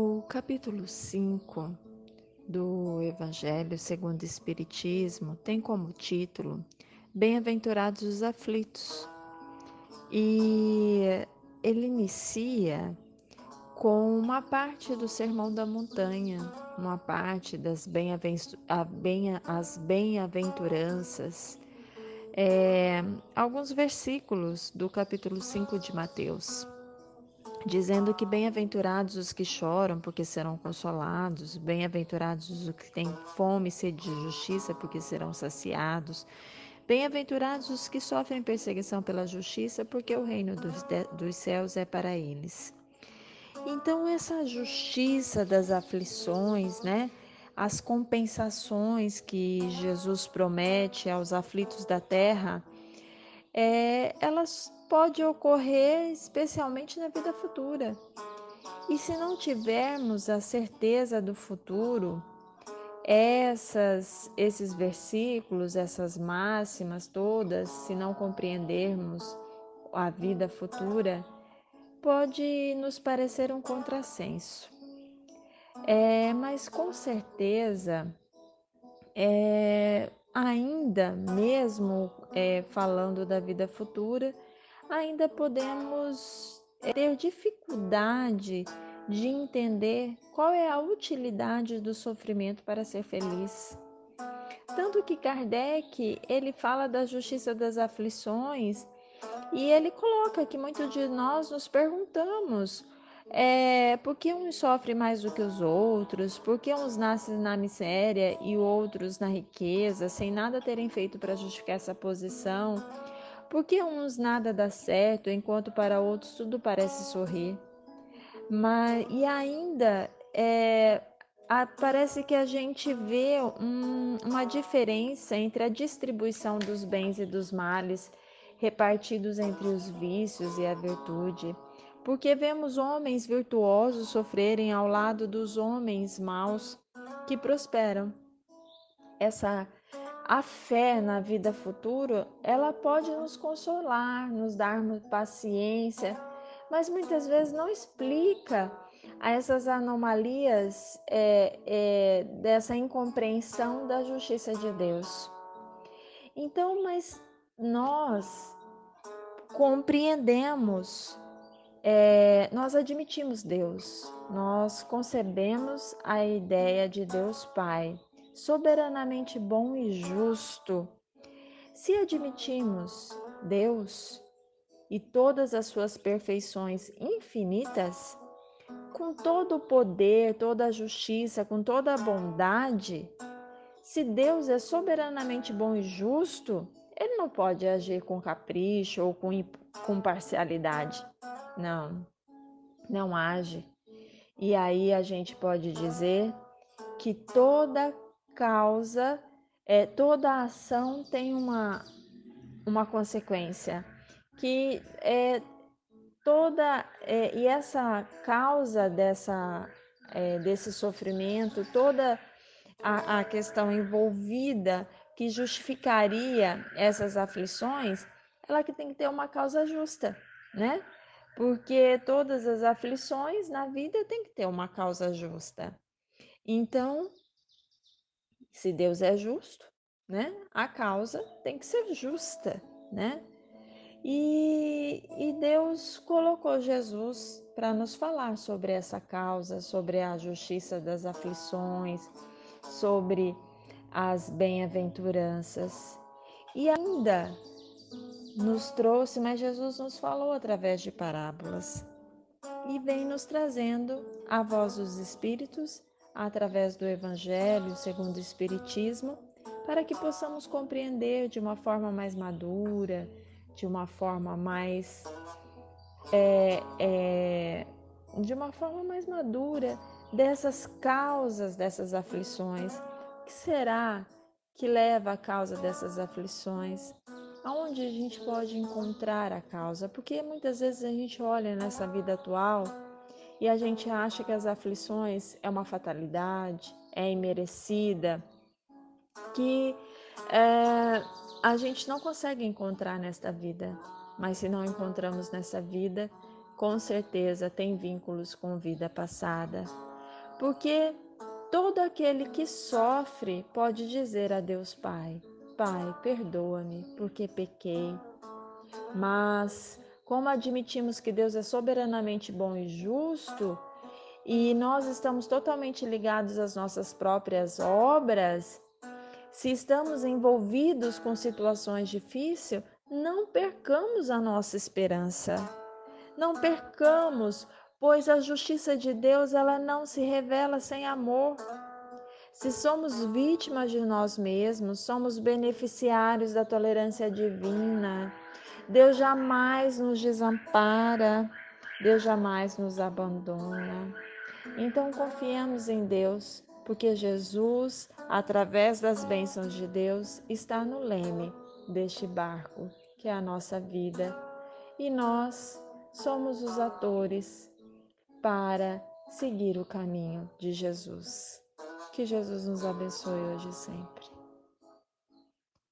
O capítulo 5 do Evangelho segundo o Espiritismo tem como título Bem-aventurados os aflitos. E ele inicia com uma parte do Sermão da Montanha, uma parte das bem-aventuranças, é, alguns versículos do capítulo 5 de Mateus dizendo que bem-aventurados os que choram, porque serão consolados, bem-aventurados os que têm fome e sede de justiça, porque serão saciados, bem-aventurados os que sofrem perseguição pela justiça, porque o reino dos, dos céus é para eles. Então, essa justiça das aflições, né? As compensações que Jesus promete aos aflitos da terra, é, elas pode ocorrer especialmente na vida futura. E se não tivermos a certeza do futuro, essas, esses versículos, essas máximas todas, se não compreendermos a vida futura, pode nos parecer um contrassenso. É, mas com certeza, é, ainda mesmo é, falando da vida futura, ainda podemos eh, ter dificuldade de entender qual é a utilidade do sofrimento para ser feliz. Tanto que Kardec, ele fala da justiça das aflições e ele coloca que muitos de nós nos perguntamos é, por que uns sofrem mais do que os outros, por que uns nascem na miséria e outros na riqueza, sem nada terem feito para justificar essa posição. Porque uns nada dá certo, enquanto para outros tudo parece sorrir. Mas, e ainda é, a, parece que a gente vê um, uma diferença entre a distribuição dos bens e dos males repartidos entre os vícios e a virtude. Porque vemos homens virtuosos sofrerem ao lado dos homens maus que prosperam. Essa a fé na vida futura, ela pode nos consolar, nos dar paciência, mas muitas vezes não explica essas anomalias é, é, dessa incompreensão da justiça de Deus. Então, mas nós compreendemos, é, nós admitimos Deus, nós concebemos a ideia de Deus Pai soberanamente bom e justo. Se admitimos Deus e todas as suas perfeições infinitas, com todo o poder, toda a justiça, com toda a bondade, se Deus é soberanamente bom e justo, ele não pode agir com capricho ou com, com parcialidade. Não, não age. E aí a gente pode dizer que toda causa, é, toda ação tem uma, uma consequência, que é toda é, e essa causa dessa é, desse sofrimento, toda a, a questão envolvida que justificaria essas aflições, ela que tem que ter uma causa justa, né? Porque todas as aflições na vida tem que ter uma causa justa. Então, se Deus é justo, né? A causa tem que ser justa, né? E, e Deus colocou Jesus para nos falar sobre essa causa, sobre a justiça das aflições, sobre as bem-aventuranças. E ainda nos trouxe, mas Jesus nos falou através de parábolas e vem nos trazendo a voz dos Espíritos através do Evangelho segundo o Espiritismo, para que possamos compreender de uma forma mais madura, de uma forma mais. É, é, de uma forma mais madura dessas causas dessas aflições. O que será que leva a causa dessas aflições? Aonde a gente pode encontrar a causa? Porque muitas vezes a gente olha nessa vida atual e a gente acha que as aflições é uma fatalidade, é imerecida, que é, a gente não consegue encontrar nesta vida. Mas se não encontramos nessa vida, com certeza tem vínculos com vida passada. Porque todo aquele que sofre pode dizer a Deus Pai: Pai, perdoa-me porque pequei. Mas, como admitimos que Deus é soberanamente bom e justo, e nós estamos totalmente ligados às nossas próprias obras, se estamos envolvidos com situações difíceis, não percamos a nossa esperança. Não percamos, pois a justiça de Deus ela não se revela sem amor. Se somos vítimas de nós mesmos, somos beneficiários da tolerância divina. Deus jamais nos desampara, Deus jamais nos abandona. Então confiemos em Deus, porque Jesus, através das bênçãos de Deus, está no leme deste barco, que é a nossa vida. E nós somos os atores para seguir o caminho de Jesus. Que Jesus nos abençoe hoje e sempre.